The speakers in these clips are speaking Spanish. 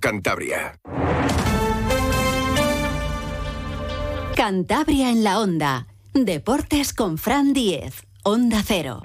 Cantabria. Cantabria en la onda. Deportes con Fran Diez. Onda Cero.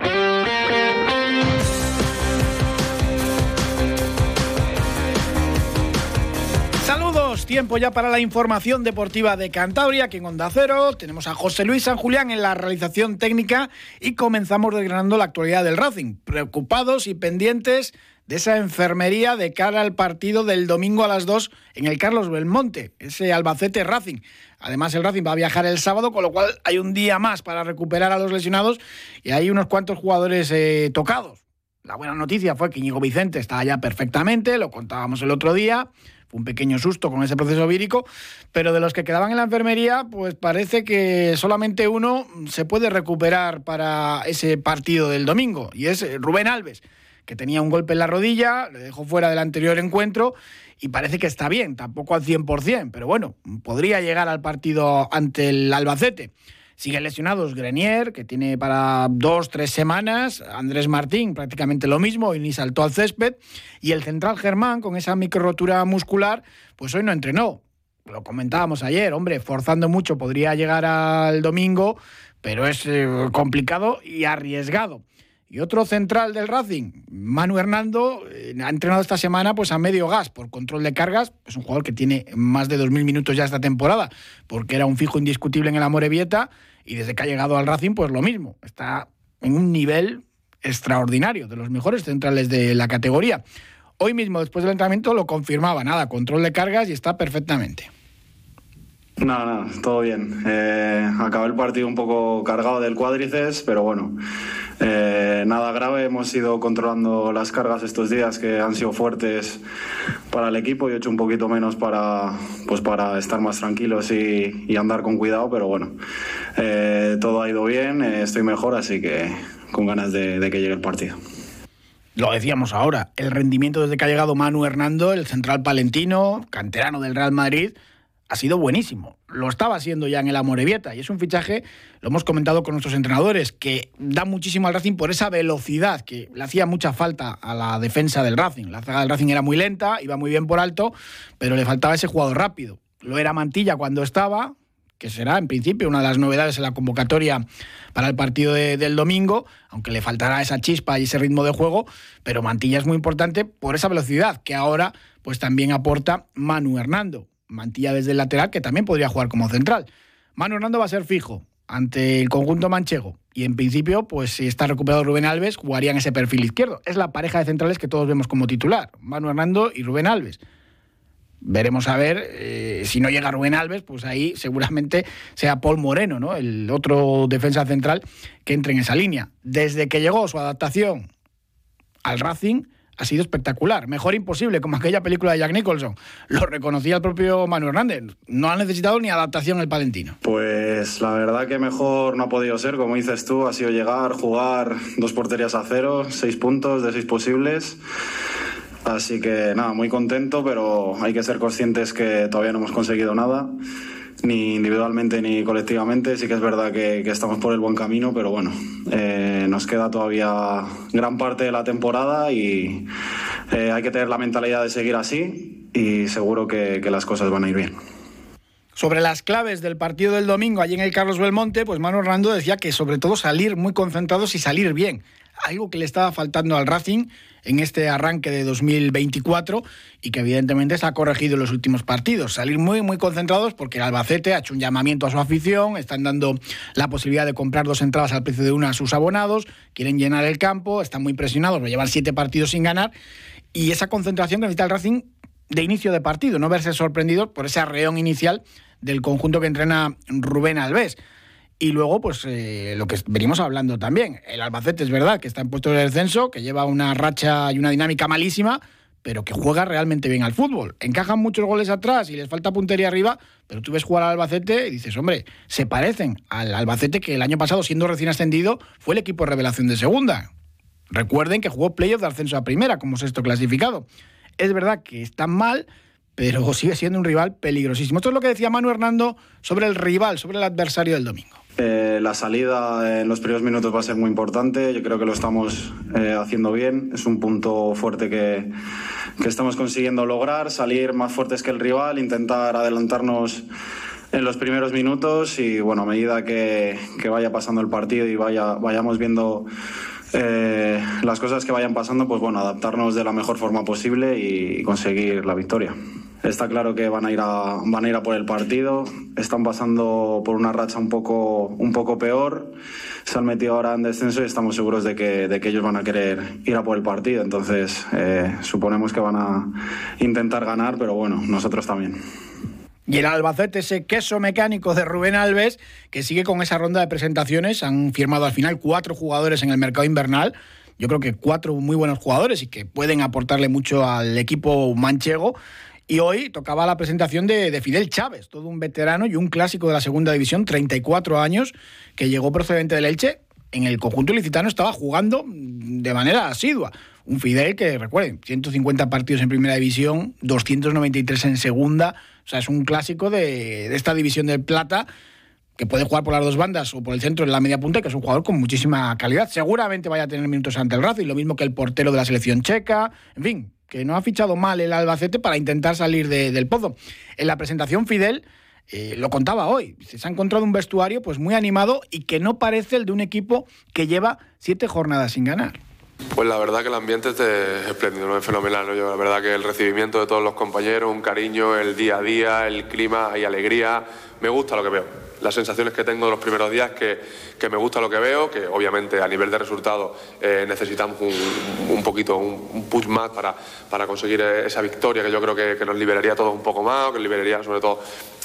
Saludos, tiempo ya para la información deportiva de Cantabria, aquí en Onda Cero. Tenemos a José Luis San Julián en la realización técnica y comenzamos desgranando la actualidad del Racing. Preocupados y pendientes de esa enfermería de cara al partido del domingo a las 2 en el Carlos Belmonte, ese Albacete Racing. Además, el Racing va a viajar el sábado, con lo cual hay un día más para recuperar a los lesionados y hay unos cuantos jugadores eh, tocados. La buena noticia fue que Íñigo Vicente está ya perfectamente, lo contábamos el otro día. Fue un pequeño susto con ese proceso vírico, pero de los que quedaban en la enfermería, pues parece que solamente uno se puede recuperar para ese partido del domingo, y es Rubén Alves, que tenía un golpe en la rodilla, le dejó fuera del anterior encuentro y parece que está bien, tampoco al 100%, pero bueno, podría llegar al partido ante el Albacete. Siguen lesionados Grenier, que tiene para dos, tres semanas, Andrés Martín prácticamente lo mismo y ni saltó al césped, y el central Germán con esa micro rotura muscular, pues hoy no entrenó. Lo comentábamos ayer, hombre, forzando mucho podría llegar al domingo, pero es eh, complicado y arriesgado. Y otro central del Racing, Manu Hernando, eh, ha entrenado esta semana pues a medio gas por control de cargas. Es un jugador que tiene más de 2.000 minutos ya esta temporada, porque era un fijo indiscutible en el Amorebieta y desde que ha llegado al Racing pues lo mismo. Está en un nivel extraordinario, de los mejores centrales de la categoría. Hoy mismo, después del entrenamiento, lo confirmaba, nada, control de cargas y está perfectamente. No, no, todo bien. Eh, el partido un poco cargado del cuádriceps, pero bueno, eh, nada grave. Hemos ido controlando las cargas estos días que han sido fuertes para el equipo y he hecho un poquito menos para, pues para estar más tranquilos y, andar con cuidado, pero bueno, eh, todo ha ido bien, estoy mejor, así que con ganas de, de que llegue el partido lo decíamos ahora, el rendimiento desde que ha llegado Manu Hernando, el central palentino, canterano del Real Madrid, ha sido buenísimo. Lo estaba haciendo ya en el Amorebieta y es un fichaje, lo hemos comentado con nuestros entrenadores, que da muchísimo al Racing por esa velocidad que le hacía mucha falta a la defensa del Racing. La zaga del Racing era muy lenta, iba muy bien por alto, pero le faltaba ese jugador rápido. Lo era Mantilla cuando estaba, que será en principio una de las novedades en la convocatoria para el partido del domingo, aunque le faltará esa chispa y ese ritmo de juego, pero Mantilla es muy importante por esa velocidad que ahora pues también aporta Manu Hernando Mantilla desde el lateral, que también podría jugar como central. Manu Hernando va a ser fijo ante el conjunto manchego. Y en principio, pues si está recuperado Rubén Alves, jugaría en ese perfil izquierdo. Es la pareja de centrales que todos vemos como titular, Manu Hernando y Rubén Alves. Veremos a ver eh, si no llega Rubén Alves, pues ahí seguramente sea Paul Moreno, ¿no? El otro defensa central que entre en esa línea. Desde que llegó su adaptación al Racing, ha sido espectacular. Mejor imposible, como aquella película de Jack Nicholson. Lo reconocía el propio Manuel Hernández. No ha necesitado ni adaptación el palentino. Pues la verdad que mejor no ha podido ser, como dices tú, ha sido llegar, jugar dos porterías a cero, seis puntos de seis posibles. Así que nada, muy contento, pero hay que ser conscientes que todavía no hemos conseguido nada ni individualmente ni colectivamente. Sí que es verdad que, estamos por el buen camino, pero bueno, eh, nos queda todavía gran parte de la temporada y eh, hay que tener la mentalidad de seguir así y seguro que, que las cosas van a ir bien. Sobre las claves del partido del domingo allí en el Carlos Belmonte, pues Manu Hernando decía que sobre todo salir muy concentrados y salir bien algo que le estaba faltando al Racing en este arranque de 2024 y que evidentemente se ha corregido en los últimos partidos. Salir muy, muy concentrados porque el Albacete ha hecho un llamamiento a su afición, están dando la posibilidad de comprar dos entradas al precio de una a sus abonados, quieren llenar el campo, están muy presionados por llevar siete partidos sin ganar y esa concentración que necesita el Racing de inicio de partido, no verse sorprendido por ese arreón inicial del conjunto que entrena Rubén Alves. Y luego, pues eh, lo que venimos hablando también. El Albacete es verdad que está en puesto de descenso, que lleva una racha y una dinámica malísima, pero que juega realmente bien al fútbol. Encajan muchos goles atrás y les falta puntería arriba, pero tú ves jugar al Albacete y dices, hombre, se parecen al Albacete que el año pasado, siendo recién ascendido, fue el equipo de revelación de segunda. Recuerden que jugó playoff de ascenso a primera como sexto clasificado. Es verdad que están mal, pero sigue siendo un rival peligrosísimo. Esto es lo que decía Manu Hernando sobre el rival, sobre el adversario del domingo. Eh, la salida en los primeros minutos va a ser muy importante. Yo creo que lo estamos eh, haciendo bien. Es un punto fuerte que, que, estamos consiguiendo lograr. Salir más fuertes que el rival, intentar adelantarnos en los primeros minutos y bueno, a medida que, que vaya pasando el partido y vaya, vayamos viendo eh, las cosas que vayan pasando, pues bueno, adaptarnos de la mejor forma posible y conseguir la victoria. Está claro que van a ir a, van a, ir a por el partido. Están pasando por una racha un poco, un poco peor. Se han metido ahora en descenso y estamos seguros de que, de que ellos van a querer ir a por el partido. Entonces, eh, suponemos que van a intentar ganar, pero bueno, nosotros también. Y el Albacete, ese queso mecánico de Rubén Alves, que sigue con esa ronda de presentaciones. Han firmado al final cuatro jugadores en el mercado invernal. Yo creo que cuatro muy buenos jugadores y que pueden aportarle mucho al equipo manchego. Y hoy tocaba la presentación de, de, Fidel Chávez, todo un veterano y un clásico de la segunda división, 34 años, que llegó procedente del Elche. En el conjunto licitano estaba jugando de manera asidua. Un Fidel que, recuerden, 150 partidos en primera división, 293 en segunda. O sea, es un clásico de, esta división de plata que puede jugar por las dos bandas o por el centro en la media punta, que es un jugador con muchísima calidad. Seguramente vaya a tener minutos ante el Racing, lo mismo que el portero de la selección checa. En fin, que no ha fichado mal el Albacete para intentar salir de, del pozo. En la presentación, Fidel eh, lo contaba hoy. Se ha encontrado un vestuario pues muy animado y que no parece el de un equipo que lleva siete jornadas sin ganar. Pues la verdad que el ambiente es espléndido, es fenomenal. ¿no? Yo, la verdad que el recibimiento de todos los compañeros, un cariño, el día a día, el clima, hay alegría. Me gusta lo que veo las sensaciones que tengo de los primeros días que, que, me gusta lo que veo, que obviamente a nivel de resultados eh, necesitamos un, poquito, un, un, push más para, para conseguir esa victoria que yo creo que, que nos liberaría a todos un poco más, que liberaría sobre todo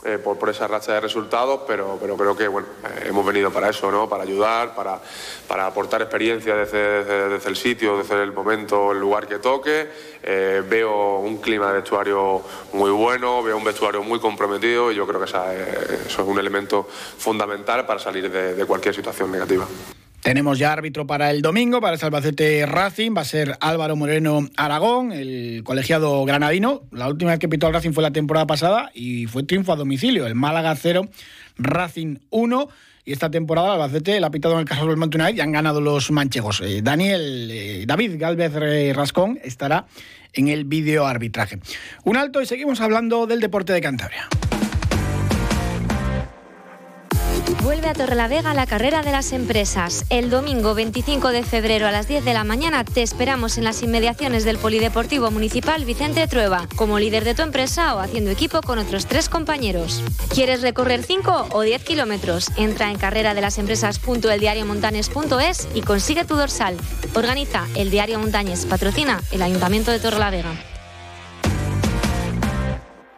eh, por, esa racha de resultados, pero, creo que bueno, eh, hemos venido para eso, para ayudar, para, aportar experiencia desde, el sitio, desde el momento, el lugar que toque. Eh, veo un clima de vestuario muy bueno, veo un vestuario muy comprometido y yo creo que eso es un elemento fundamental para salir de cualquier situación negativa. Tenemos ya árbitro para el domingo, para el Albacete Racing, va a ser Álvaro Moreno Aragón, el colegiado granadino. La última vez que pitó al Racing fue la temporada pasada y fue triunfo a domicilio, el Málaga 0, Racing 1. Y esta temporada el Albacete la ha pitado en el caso del United y han ganado los manchegos. Eh, Daniel, eh, David Galvez eh, Rascón estará en el vídeo arbitraje. Un alto y seguimos hablando del deporte de Cantabria. Vuelve a Torrelavega la carrera de las empresas. El domingo 25 de febrero a las 10 de la mañana te esperamos en las inmediaciones del Polideportivo Municipal Vicente Trueba, como líder de tu empresa o haciendo equipo con otros tres compañeros. ¿Quieres recorrer 5 o 10 kilómetros? Entra en carrera de las empresas.eldiariomontanes.es y consigue tu dorsal. Organiza el Diario Montañes, patrocina el Ayuntamiento de Torrelavega.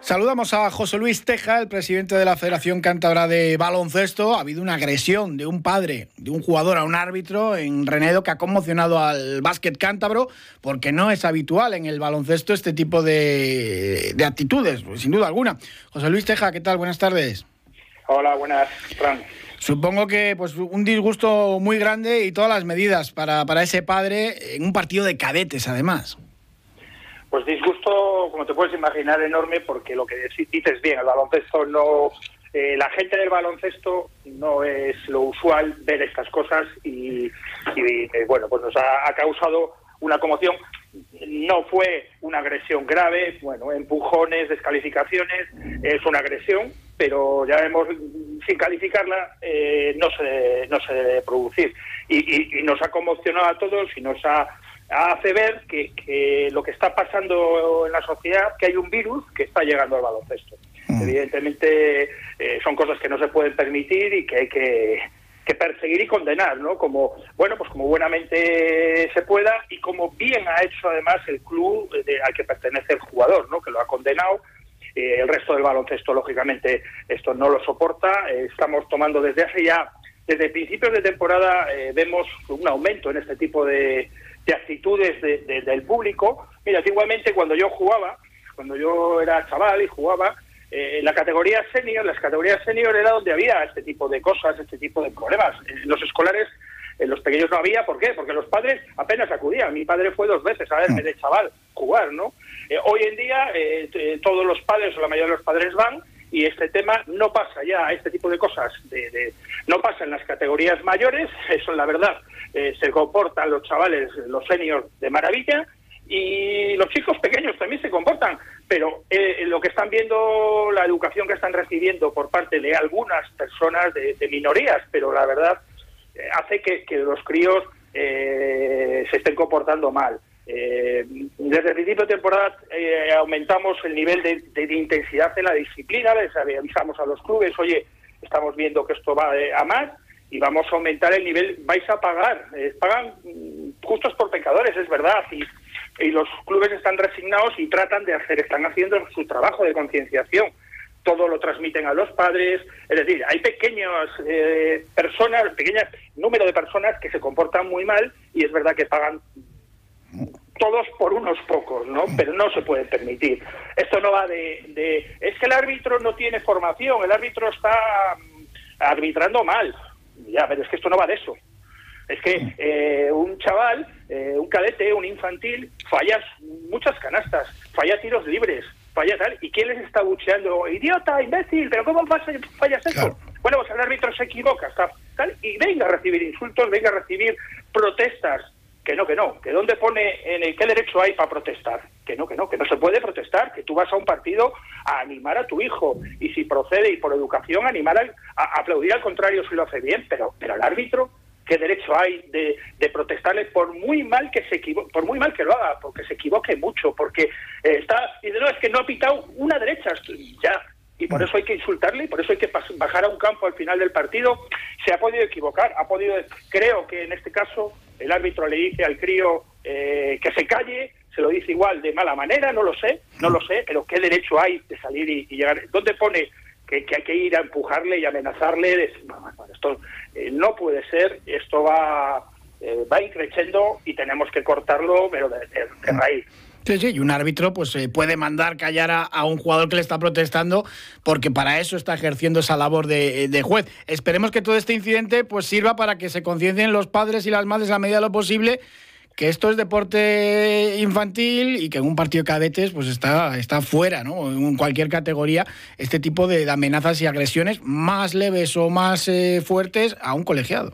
Saludamos a José Luis Teja, el presidente de la Federación Cántabra de Baloncesto. Ha habido una agresión de un padre, de un jugador a un árbitro en Renedo que ha conmocionado al básquet cántabro porque no es habitual en el baloncesto este tipo de, de actitudes, pues, sin duda alguna. José Luis Teja, ¿qué tal? Buenas tardes. Hola, buenas, Fran. Supongo que pues un disgusto muy grande y todas las medidas para, para ese padre en un partido de cadetes, además. Pues disgusto, como te puedes imaginar, enorme, porque lo que dices bien, el baloncesto no. Eh, la gente del baloncesto no es lo usual ver estas cosas y, eh, bueno, pues nos ha, ha, causado una conmoción. No fue una agresión grave, bueno, empujones, descalificaciones, es una agresión, pero ya vemos, sin calificarla, eh, no, se, no se debe producir. Y, y, y nos ha conmocionado a todos y nos ha hace ver que, que, lo que está pasando en la sociedad, que hay un virus que está llegando al baloncesto. Mm. Evidentemente eh, son cosas que no se pueden permitir y que hay que, que, perseguir y condenar, ¿no? Como bueno, pues como buenamente se pueda y como bien ha hecho además el club de, al que pertenece el jugador, ¿no? Que lo ha condenado. Eh, el resto del baloncesto, lógicamente, esto no lo soporta. Eh, estamos tomando desde hace ya, desde principios de temporada, vemos un aumento en este tipo de de actitudes de, de, del público. Mira, igualmente cuando yo jugaba, cuando yo era chaval y jugaba, eh, la categoría senior, las categorías senior era donde había este tipo de cosas, este tipo de problemas. En los escolares En los pequeños no había, ¿por qué? Porque los padres apenas acudían. Mi padre fue dos veces a verme de chaval jugar, ¿no? Eh, hoy en día eh, todos los padres o la mayoría de los padres van y este tema no pasa ya, este tipo de cosas, de, no pasa en las categorías mayores, eso es la verdad, eh, se comportan los chavales, los seniors de maravilla, y los chicos pequeños también se comportan, pero eh, lo que están viendo, la educación que están recibiendo por parte de algunas personas de, minorías, pero la verdad eh, hace que, los críos se estén comportando mal. Eh, desde el principio de temporada eh, aumentamos el nivel de, intensidad en la disciplina, les avisamos a los clubes, oye, estamos viendo que esto va a más y vamos a aumentar el nivel, vais a pagar, eh, pagan justos por pecadores, es verdad, y, los clubes están resignados y tratan de hacer, están haciendo su trabajo de concienciación. Todo lo transmiten a los padres, es decir, hay pequeñas personas, pequeños número de personas que se comportan muy mal y es verdad que pagan todos por unos pocos, ¿no? Pero no se puede permitir. Esto no va de, Es que el árbitro no tiene formación, el árbitro está mm, arbitrando mal. Ya, pero es que esto no va de eso. Es que eh, un chaval, eh, un cadete, un infantil, falla muchas canastas, falla tiros libres, falla tal. ¿Y quién les está bucheando? Idiota, imbécil, ¿pero cómo fallas eso? Bueno, pues el árbitro se equivoca, tal, y venga a recibir insultos, venga a recibir protestas que no, que no, que dónde pone, en el qué derecho hay para protestar, que no, que no, que no se puede protestar, que tú vas a un partido a animar a tu hijo y si procede y por educación animar a, aplaudir al contrario si lo hace bien, pero, pero el árbitro, ¿qué derecho hay de, de protestarle por muy mal que se por muy mal que lo haga, porque se equivoque mucho, porque eh, está, y de no, es que no ha pitado una derecha, ya, y por eso hay que insultarle y por eso hay que bajar a un campo al final del partido. Se ha podido equivocar, ha podido, creo que en este caso el árbitro le dice al crío eh, que se calle, se lo dice igual de mala manera, no lo sé, no lo sé, pero ¿qué derecho hay de salir y, llegar? ¿Dónde pone que, hay que ir a empujarle y amenazarle? esto eh, no puede ser, esto va, eh, va increciendo y tenemos que cortarlo, pero de raíz. Sí, sí, y un árbitro pues eh, puede mandar callar a, un jugador que le está protestando porque para eso está ejerciendo esa labor de, juez. Esperemos que todo este incidente pues sirva para que se conciencien los padres y las madres a medida de lo posible que esto es deporte infantil y que en un partido de cadetes pues está, está fuera, ¿no? En cualquier categoría, este tipo de, amenazas y agresiones más leves o más eh, fuertes a un colegiado.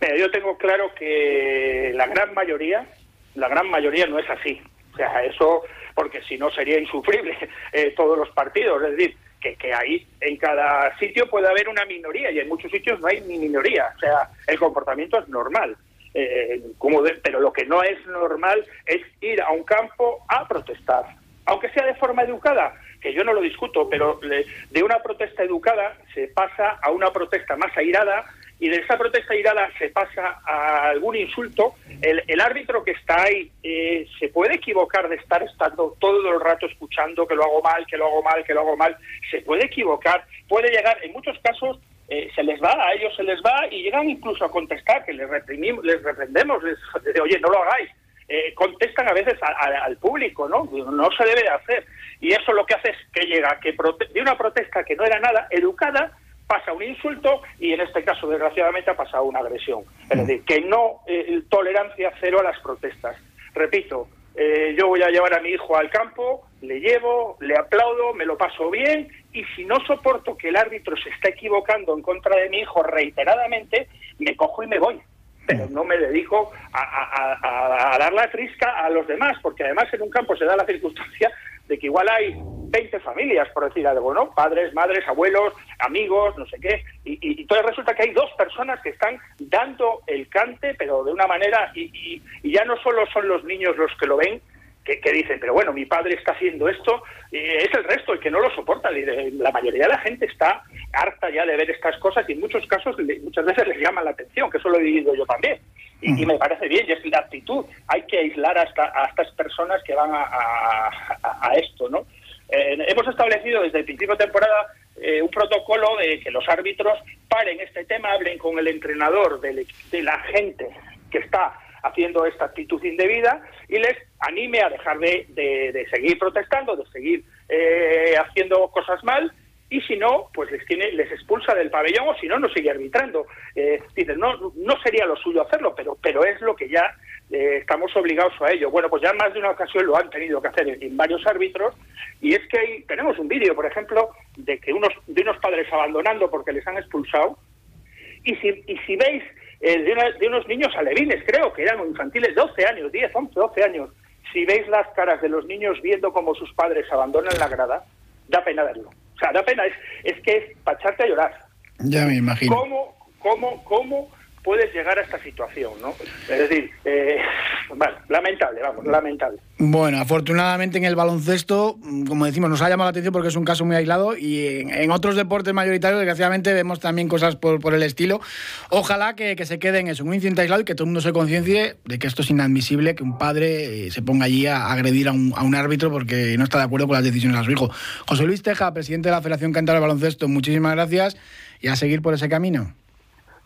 Mira, yo tengo claro que la gran mayoría, la gran mayoría no es así. Sea, eso, porque si no sería insufrible eh, todos los partidos. Es decir, que, que ahí en cada sitio puede haber una minoría y en muchos sitios no hay ni minoría. O sea, el comportamiento es normal. Eh, como pero lo que no es normal es ir a un campo a protestar, aunque sea de forma educada, que yo no lo discuto, pero de una protesta educada se pasa a una protesta más airada y de esa protesta irada se pasa a algún insulto, el, árbitro que está ahí eh, se puede equivocar de estar estando todo el rato escuchando que lo hago mal, que lo hago mal, que lo hago mal, se puede equivocar, puede llegar, en muchos casos eh, se les va, a ellos se les va y llegan incluso a contestar, que les, reprimimos, les reprendemos, les, oye, no lo hagáis. Eh, contestan a veces al público, ¿no? No se debe de hacer. Y eso lo que hace es que llega, que de una protesta que no era nada educada, pasa un insulto y en este caso, desgraciadamente, ha pasado una agresión. Es mm. decir, que no eh, tolerancia cero a las protestas. Repito, eh, yo voy a llevar a mi hijo al campo, le llevo, le aplaudo, me lo paso bien y si no soporto que el árbitro se está equivocando en contra de mi hijo reiteradamente, me cojo y me voy. Pero no me dedico a, a dar la trisca a los demás, porque además en un campo se da la circunstancia de que igual hay 20 familias, por decir algo, ¿no? Padres, madres, abuelos, amigos, no sé qué. Y, entonces resulta que hay dos personas que están dando el cante, pero de una manera, y, ya no solo son los niños los que lo ven, que, dicen, pero bueno, mi padre está haciendo esto, es el resto el que no lo soporta. La mayoría de la gente está harta ya de ver estas cosas y en muchos casos, muchas veces les llama la atención, que eso lo he vivido yo también. Y, me parece bien, y es la actitud. Hay que aislar a, a estas personas que van a, esto, ¿no? Eh, hemos establecido desde el principio de temporada eh, un protocolo de que los árbitros paren este tema, hablen con el entrenador de, la gente que está haciendo esta actitud indebida y les anime a dejar de, seguir protestando, de seguir eh, haciendo cosas mal y si no, pues les tiene, les expulsa del pabellón o si no, no sigue arbitrando. Eh, dicen, no, no sería lo suyo hacerlo, pero, pero es lo que ya eh, estamos obligados a ello. Bueno, pues ya más de una ocasión lo han tenido que hacer en, varios árbitros y es que tenemos un vídeo, por ejemplo, de que unos de unos padres abandonando porque les han expulsado y si, y si veis eh, de, de, unos niños alevines, creo que eran infantiles, 12 años, 10, 11, 12 años, si veis las caras de los niños viendo cómo sus padres abandonan la grada, da pena verlo. O sea, da pena, es, es que es para echarte a llorar. Ya me imagino. ¿Cómo, cómo, cómo puedes llegar a esta situación, ¿no? Es decir, eh, lamentable, vamos, lamentable. Bueno, afortunadamente en el baloncesto, como decimos, nos ha llamado la atención porque es un caso muy aislado y en, otros deportes mayoritarios, desgraciadamente, vemos también cosas por, por el estilo. Ojalá que, se quede en eso, un incidente aislado y que todo el mundo se conciencie de que esto es inadmisible, que un padre eh, se ponga allí a agredir a un, a un árbitro porque no está de acuerdo con las decisiones de su hijo. José Luis Teja, presidente de la Federación Cantar de Baloncesto, muchísimas gracias y a seguir por ese camino.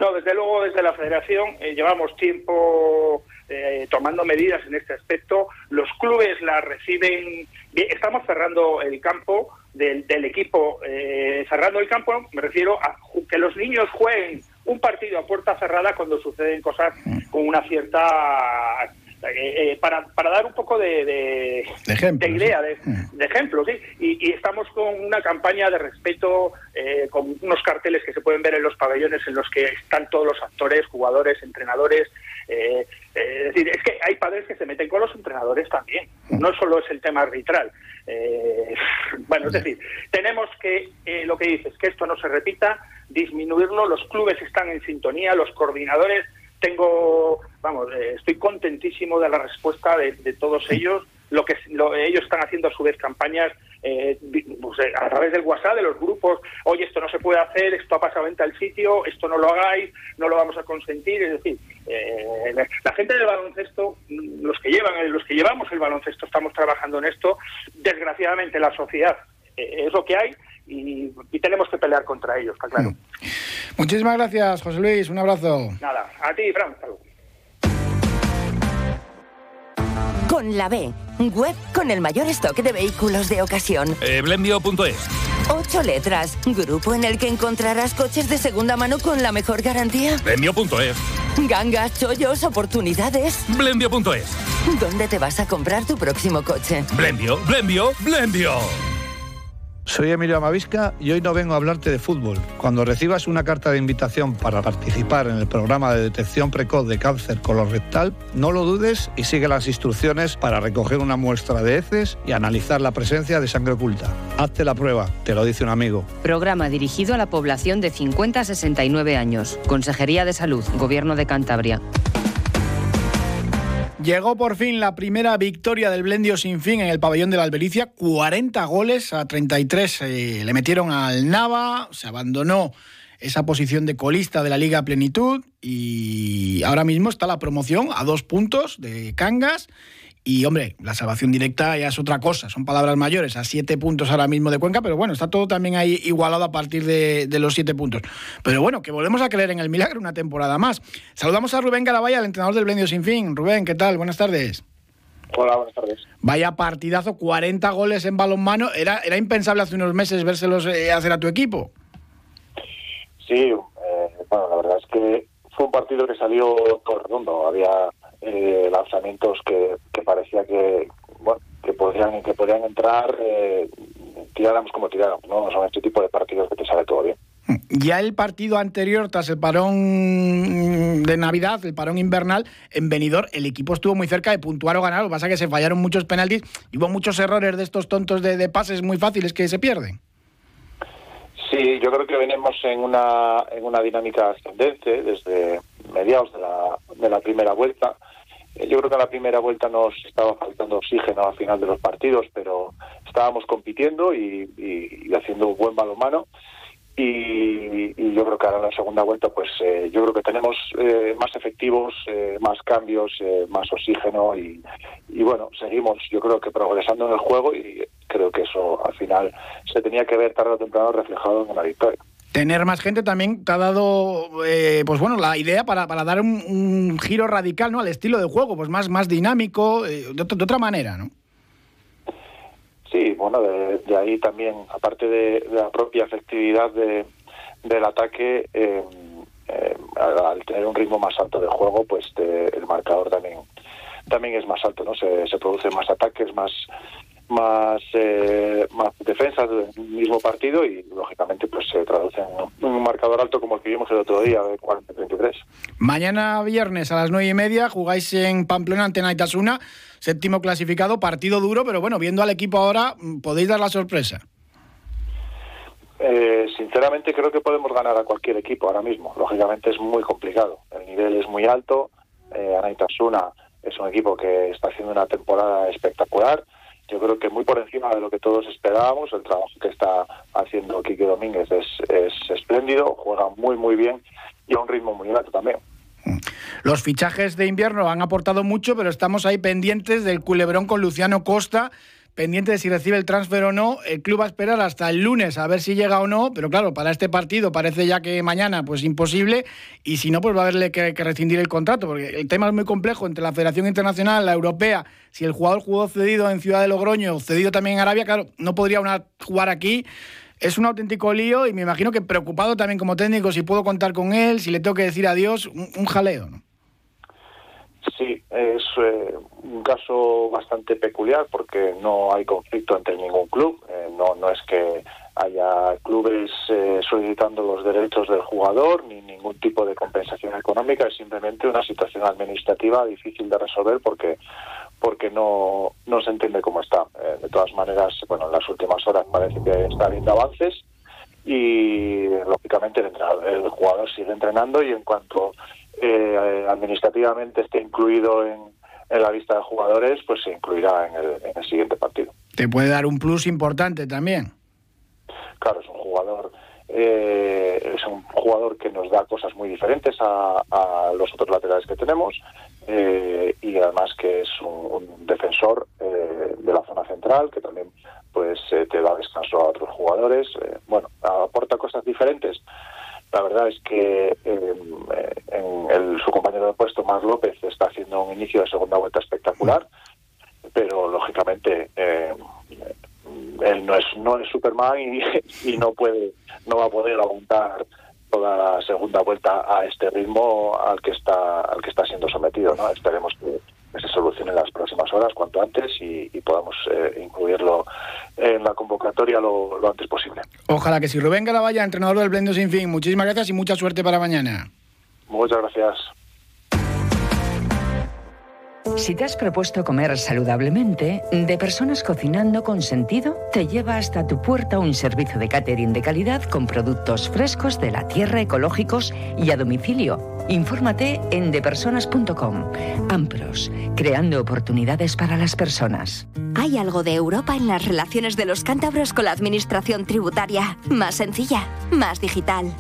No, desde luego desde la Federación eh, llevamos tiempo eh, tomando medidas en este aspecto. Los clubes la reciben. Estamos cerrando el campo del, equipo. Eh, cerrando el campo, me refiero a que los niños jueguen un partido a puerta cerrada cuando suceden cosas con una cierta eh, eh, para, para, dar un poco de, de, idea, mm. de, ejemplo, ¿sí? Y, estamos con una campaña de respeto, eh, con unos carteles que se pueden ver en los pabellones en los que están todos los actores, jugadores, entrenadores. es decir, es que hay padres que se meten con los entrenadores también, mm. no solo es el tema arbitral. bueno, es decir, tenemos que, lo que dices, que esto no se repita, disminuirlo, los clubes están en sintonía, los coordinadores tengo, vamos, eh, estoy contentísimo de la respuesta de, todos ellos. Lo que ellos están haciendo a su vez campañas eh, pues, eh, a través del WhatsApp, de los grupos, oye, esto no se puede hacer, esto ha pasado en tal sitio, esto no lo hagáis, no lo vamos a consentir. Es decir, la gente del baloncesto, los que llevan, los que llevamos el baloncesto, estamos trabajando en esto. Desgraciadamente, la sociedad es lo que hay y, tenemos que pelear contra ellos, está claro. Mm. Muchísimas gracias, José Luis. Un abrazo. Nada, a ti, Fran. Con la B, web con el mayor stock de vehículos de ocasión. Eh, Blendio.es. Ocho letras, grupo en el que encontrarás coches de segunda mano con la mejor garantía. Blendio.es. Gangas, chollos, oportunidades. Blendio.es. ¿Dónde te vas a comprar tu próximo coche? Blendio, Blendio, Blendio. Soy Emilio Amavisca y hoy no vengo a hablarte de fútbol. Cuando recibas una carta de invitación para participar en el programa de detección precoz de cáncer colorectal, no lo dudes y sigue las instrucciones para recoger una muestra de heces y analizar la presencia de sangre oculta. Hazte la prueba, te lo dice un amigo. Programa dirigido a la población de 50 a 69 años. Consejería de Salud, Gobierno de Cantabria. Llegó por fin la primera victoria del Blendio sin fin en el pabellón de la Albericia. 40 goles a 33 eh, le metieron al Nava, se abandonó esa posición de colista de la Liga Plenitud y ahora mismo está la promoción a dos puntos de Cangas y hombre, la salvación directa ya es otra cosa, son palabras mayores, a siete puntos ahora mismo de Cuenca, pero bueno, está todo también ahí igualado a partir de, los siete puntos. Pero bueno, que volvemos a creer en el milagro una temporada más. Saludamos a Rubén Garabaya, el entrenador del Blendio Sin Fin. Rubén, ¿qué tal? Buenas tardes. Hola, buenas tardes. Vaya partidazo, 40 goles en balonmano. Era, era impensable hace unos meses vérselos eh, hacer a tu equipo. Sí, eh, bueno, la verdad es que fue un partido que salió todo redondo. Había eh, lanzamientos que, parecía que bueno que podrían que podrían entrar eh, tiráramos como tiráramos no son este tipo de partidos que te sale todo bien ya el partido anterior, tras el parón de Navidad, el parón invernal, en Benidorm, el equipo estuvo muy cerca de puntuar o ganar. Lo que pasa es que se fallaron muchos penaltis y hubo muchos errores de estos tontos de, de pases muy fáciles que se pierden. Sí, yo creo que venimos en una, en una dinámica ascendente desde mediados de la, de la primera vuelta. Eh, yo creo que en la primera vuelta nos estaba faltando oxígeno al final de los partidos, pero estábamos compitiendo y, haciendo un buen balonmano. Y, y, yo creo que ahora en la segunda vuelta, pues eh, yo creo que tenemos eh, más efectivos, más cambios, más oxígeno y, y, bueno, seguimos yo creo que progresando en el juego y creo que eso al final se tenía que ver tarde o temprano reflejado en una victoria tener más gente también te ha dado eh, pues bueno la idea para, para dar un, giro radical ¿no? al estilo de juego pues más más dinámico eh, de, otra manera no Sí, bueno, de, ahí también, aparte de, la propia efectividad de, del ataque, eh, eh, al, tener un ritmo más alto de juego, pues el marcador también también es más alto, ¿no? Se, se producen más ataques, más más eh, más defensas del mismo partido y lógicamente pues se traduce en un marcador alto como el que vimos el otro día de 40-33. Mañana viernes a las nueve y media jugáis en Pamplona ante Naitasuna, séptimo clasificado, partido duro, pero bueno, viendo al equipo ahora, podéis dar la sorpresa. Eh, sinceramente creo que podemos ganar a cualquier equipo ahora mismo. Lógicamente es muy complicado. El nivel es muy alto. Eh, Anaitasuna es un equipo que está haciendo una temporada espectacular. Yo creo que muy por encima de lo que todos esperábamos. El trabajo que está haciendo Quique Domínguez es, es espléndido, juega muy, muy bien y a un ritmo muy alto también. Los fichajes de invierno han aportado mucho, pero estamos ahí pendientes del culebrón con Luciano Costa pendiente de si recibe el transfer o no. El club va a esperar hasta el lunes a ver si llega o no, pero claro, para este partido parece ya que mañana pues imposible y si no pues va a haberle que, rescindir el contrato, porque el tema es muy complejo entre la Federación Internacional, la Europea, si el jugador jugó cedido en Ciudad de Logroño, cedido también en Arabia, claro, no podría jugar aquí. Es un auténtico lío y me imagino que preocupado también como técnico si puedo contar con él, si le tengo que decir adiós, un, un jaleo, ¿no? Sí, es eh, un caso bastante peculiar porque no hay conflicto entre ningún club. Eh, no, no es que haya clubes eh, solicitando los derechos del jugador ni ningún tipo de compensación económica. Es simplemente una situación administrativa difícil de resolver porque porque no, no se entiende cómo está. de todas maneras, bueno, en las últimas horas parece que está habiendo avances y lógicamente el, el jugador sigue entrenando y en cuanto eh, administrativamente esté incluido en, la lista de jugadores, pues se incluirá en el, siguiente partido. Te puede dar un plus importante también. Claro, es un jugador eh, es un jugador que nos da cosas muy diferentes a, los otros laterales que tenemos eh, y además que es un, defensor eh, de la zona central que también pues te da descanso a otros jugadores bueno aporta cosas diferentes la verdad es que em, en su compañero de puesto, Mar López, está haciendo un inicio de segunda vuelta espectacular, pero lógicamente em, él no es no es Superman y, no puede no va a poder aguantar toda la segunda vuelta a este ritmo al que está al que está siendo sometido no esperemos que se solucione en las próximas horas cuanto antes y, podamos eh, incluirlo en la convocatoria lo, antes posible. Ojalá que si Rubén Galavalla, entrenador del Blendo Sin Fin, muchísimas gracias y mucha suerte para mañana. Muchas gracias. Si te has propuesto comer saludablemente, De Personas Cocinando con Sentido te lleva hasta tu puerta un servicio de catering de calidad con productos frescos de la tierra, ecológicos y a domicilio. Infórmate en depersonas.com. Ampros, creando oportunidades para las personas. Hay algo de Europa en las relaciones de los cántabros con la administración tributaria. Más sencilla, más digital.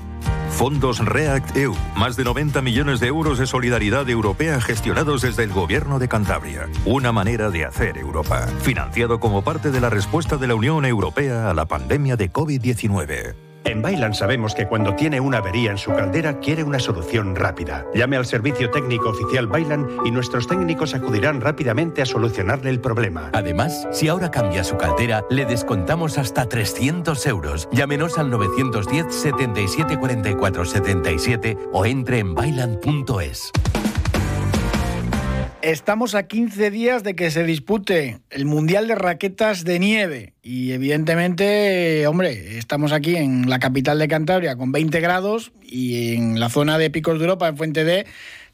Fondos React EU, más de 90 millones de euros de solidaridad europea gestionados desde el gobierno de Cantabria. Una manera de hacer Europa. Financiado como parte de la respuesta de la Unión Europea a la pandemia de COVID-19. En Bailan sabemos que cuando tiene una avería en su caldera quiere una solución rápida. Llame al servicio técnico oficial Bailan y nuestros técnicos acudirán rápidamente a solucionarle el problema. Además, si ahora cambia su caldera, le descontamos hasta 300 euros. Llámenos al 910 77 44 77 o entre en bailan.es. Estamos a 15 días de que se dispute el Mundial de Raquetas de Nieve y evidentemente, hombre, estamos aquí en la capital de Cantabria con 20 grados y en la zona de Picos de Europa, en Fuente D,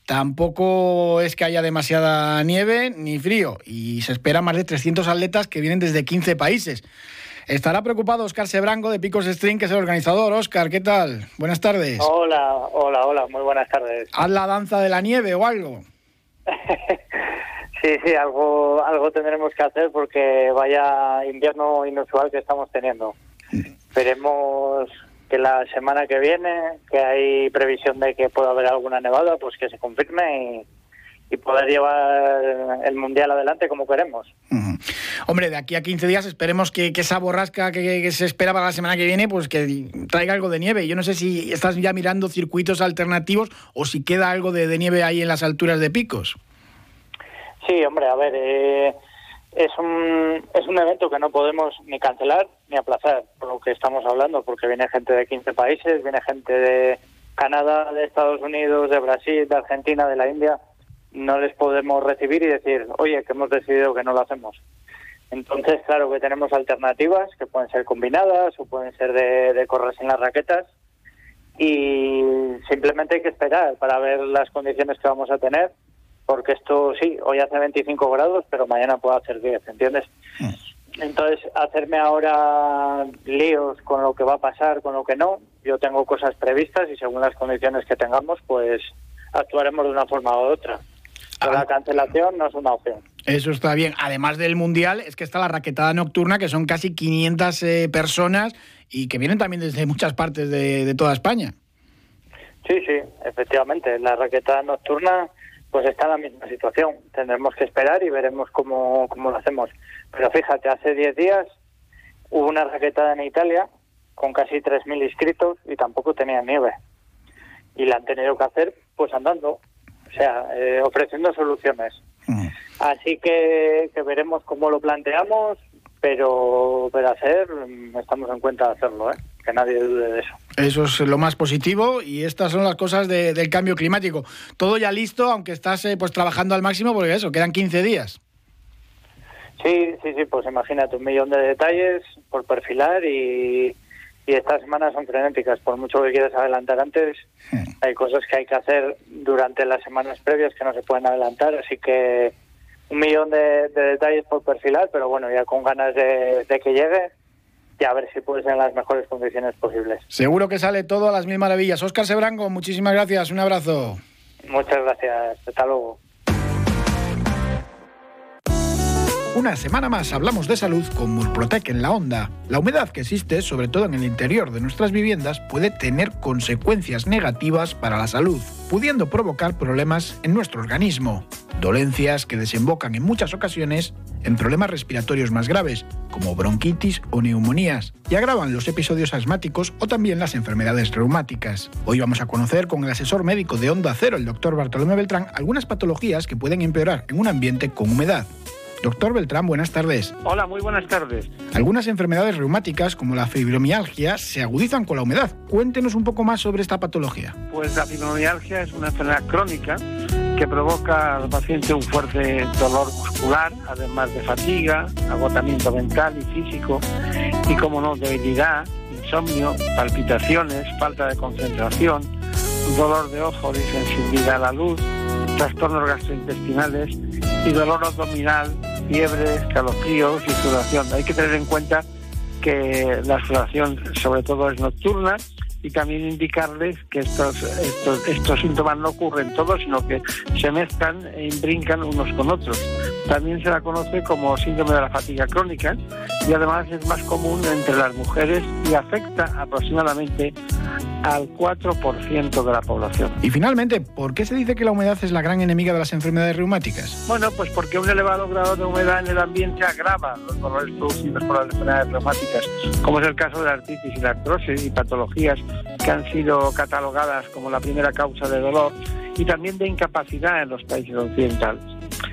tampoco es que haya demasiada nieve ni frío y se espera más de 300 atletas que vienen desde 15 países. Estará preocupado Oscar Sebrango de Picos String, que es el organizador. Oscar, ¿qué tal? Buenas tardes. Hola, hola, hola, muy buenas tardes. ¿Haz la danza de la nieve o algo? sí, sí, algo, algo tendremos que hacer porque vaya invierno inusual que estamos teniendo. Esperemos que la semana que viene, que hay previsión de que pueda haber alguna nevada, pues que se confirme y, poder llevar el mundial adelante como queremos. Hombre, de aquí a 15 días esperemos que, esa borrasca que, se espera para la semana que viene, pues que traiga algo de nieve. Yo no sé si estás ya mirando circuitos alternativos o si queda algo de, nieve ahí en las alturas de picos. Sí, hombre, a ver, eh, es un, es un evento que no podemos ni cancelar ni aplazar, por lo que estamos hablando, porque viene gente de 15 países, viene gente de Canadá, de Estados Unidos, de Brasil, de Argentina, de la India. No les podemos recibir y decir, oye, que hemos decidido que no lo hacemos. Entonces, claro que tenemos alternativas que pueden ser combinadas o pueden ser de, de correr sin las raquetas y simplemente hay que esperar para ver las condiciones que vamos a tener porque esto sí, hoy hace 25 grados, pero mañana puede hacer 10, ¿entiendes? Entonces, hacerme ahora líos con lo que va a pasar, con lo que no, yo tengo cosas previstas y según las condiciones que tengamos, pues actuaremos de una forma u otra. Pero la cancelación no es una opción. Eso está bien. Además del Mundial, es que está la raquetada nocturna, que son casi 500 eh, personas y que vienen también desde muchas partes de, de toda España. Sí, sí, efectivamente. La raquetada nocturna pues está en la misma situación. Tendremos que esperar y veremos cómo, cómo lo hacemos. Pero fíjate, hace 10 días hubo una raquetada en Italia con casi 3.000 inscritos y tampoco tenía nieve. Y la han tenido que hacer pues andando, o sea, eh, ofreciendo soluciones. Así que, que veremos cómo lo planteamos, pero, pero hacer, mm, estamos en cuenta de hacerlo, ¿eh? que nadie dude de eso. Eso es lo más positivo y estas son las cosas de- del cambio climático. Todo ya listo, aunque estás eh, pues trabajando al máximo, porque eso, quedan 15 días. Sí, sí, sí, pues imagínate, un millón de detalles por perfilar y, y estas semanas son frenéticas. Por mucho que quieras adelantar antes, hay cosas que hay que hacer durante las semanas previas que no se pueden adelantar, así que un millón de, de detalles por perfilar, pero bueno, ya con ganas de, de que llegue y a ver si puede ser en las mejores condiciones posibles. Seguro que sale todo a las mil maravillas. Óscar Sebrango, muchísimas gracias, un abrazo. Muchas gracias, hasta luego. Una semana más hablamos de salud con Murprotec en la onda. La humedad que existe, sobre todo en el interior de nuestras viviendas, puede tener consecuencias negativas para la salud, pudiendo provocar problemas en nuestro organismo. Dolencias que desembocan en muchas ocasiones en problemas respiratorios más graves, como bronquitis o neumonías, y agravan los episodios asmáticos o también las enfermedades reumáticas. Hoy vamos a conocer con el asesor médico de Onda Cero, el doctor Bartolomé Beltrán, algunas patologías que pueden empeorar en un ambiente con humedad. Doctor Beltrán, buenas tardes. Hola, muy buenas tardes. Algunas enfermedades reumáticas, como la fibromialgia, se agudizan con la humedad. Cuéntenos un poco más sobre esta patología. Pues la fibromialgia es una enfermedad crónica que provoca al paciente un fuerte dolor muscular, además de fatiga, agotamiento mental y físico, y como no, debilidad, insomnio, palpitaciones, falta de concentración, dolor de ojo, disensibilidad a la luz, trastornos gastrointestinales y dolor abdominal, fiebre, escalofríos y sudoración. Hay que tener en cuenta que la sudoración sobre todo es nocturna y también indicarles que estos, estos, estos síntomas no ocurren todos, sino que se mezclan e imbrincan unos con otros. También se la conoce como síndrome de la fatiga crónica y además es más común entre las mujeres y afecta aproximadamente al 4% de la población. Y finalmente, ¿por qué se dice que la humedad es la gran enemiga de las enfermedades reumáticas? Bueno, pues porque un elevado grado de humedad en el ambiente agrava los dolores producidos por las enfermedades reumáticas, como es el caso de la artritis y la artrosis y patologías que han sido catalogadas como la primera causa de dolor y también de incapacidad en los países occidentales.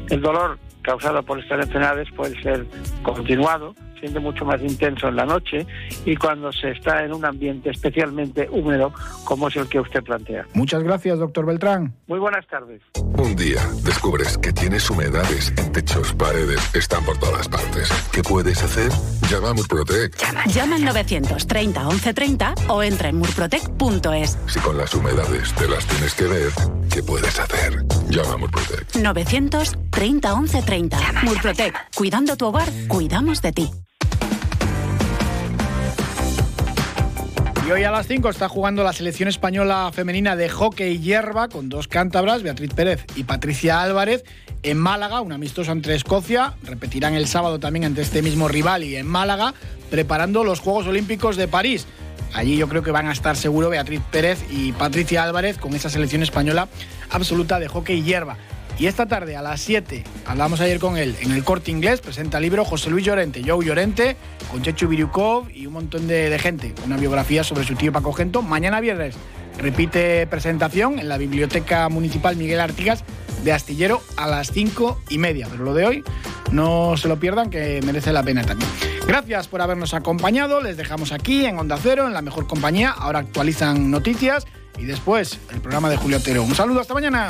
El dolor causado por estas enfermedades puede ser continuado, siendo mucho más intenso en la noche y cuando se está en un ambiente especialmente húmedo como es el que usted plantea. Muchas gracias, doctor Beltrán. Muy buenas tardes. Un día descubres que tienes humedades en techos, paredes, están por todas partes. ¿Qué puedes hacer? Llama a Murprotec. Llama al 930 1130 o entra en murprotec.es. Si con las humedades te las tienes que ver, ¿qué puedes hacer? Llama a Murprotec. 930 1130. Murprotec. Cuidando tu hogar, cuidamos de ti. Y hoy a las 5 está jugando la selección española femenina de hockey hierba con dos cántabras, Beatriz Pérez y Patricia Álvarez, en Málaga, un amistoso entre Escocia. Repetirán el sábado también ante este mismo rival y en Málaga, preparando los Juegos Olímpicos de París. Allí yo creo que van a estar seguro Beatriz Pérez y Patricia Álvarez con esa selección española absoluta de hockey hierba. Y esta tarde a las 7, hablamos ayer con él, en el corte inglés, presenta el libro José Luis Llorente, Joe Llorente, con Chechu Biriukov y un montón de, de gente. Una biografía sobre su tío Paco Gento. Mañana viernes repite presentación en la Biblioteca Municipal Miguel Artigas de Astillero a las 5 y media. Pero lo de hoy No se lo pierdan, que merece la pena también. Gracias por habernos acompañado. Les dejamos aquí en Onda Cero, en la mejor compañía. Ahora actualizan noticias y después el programa de Julio Otero. Un saludo, hasta mañana.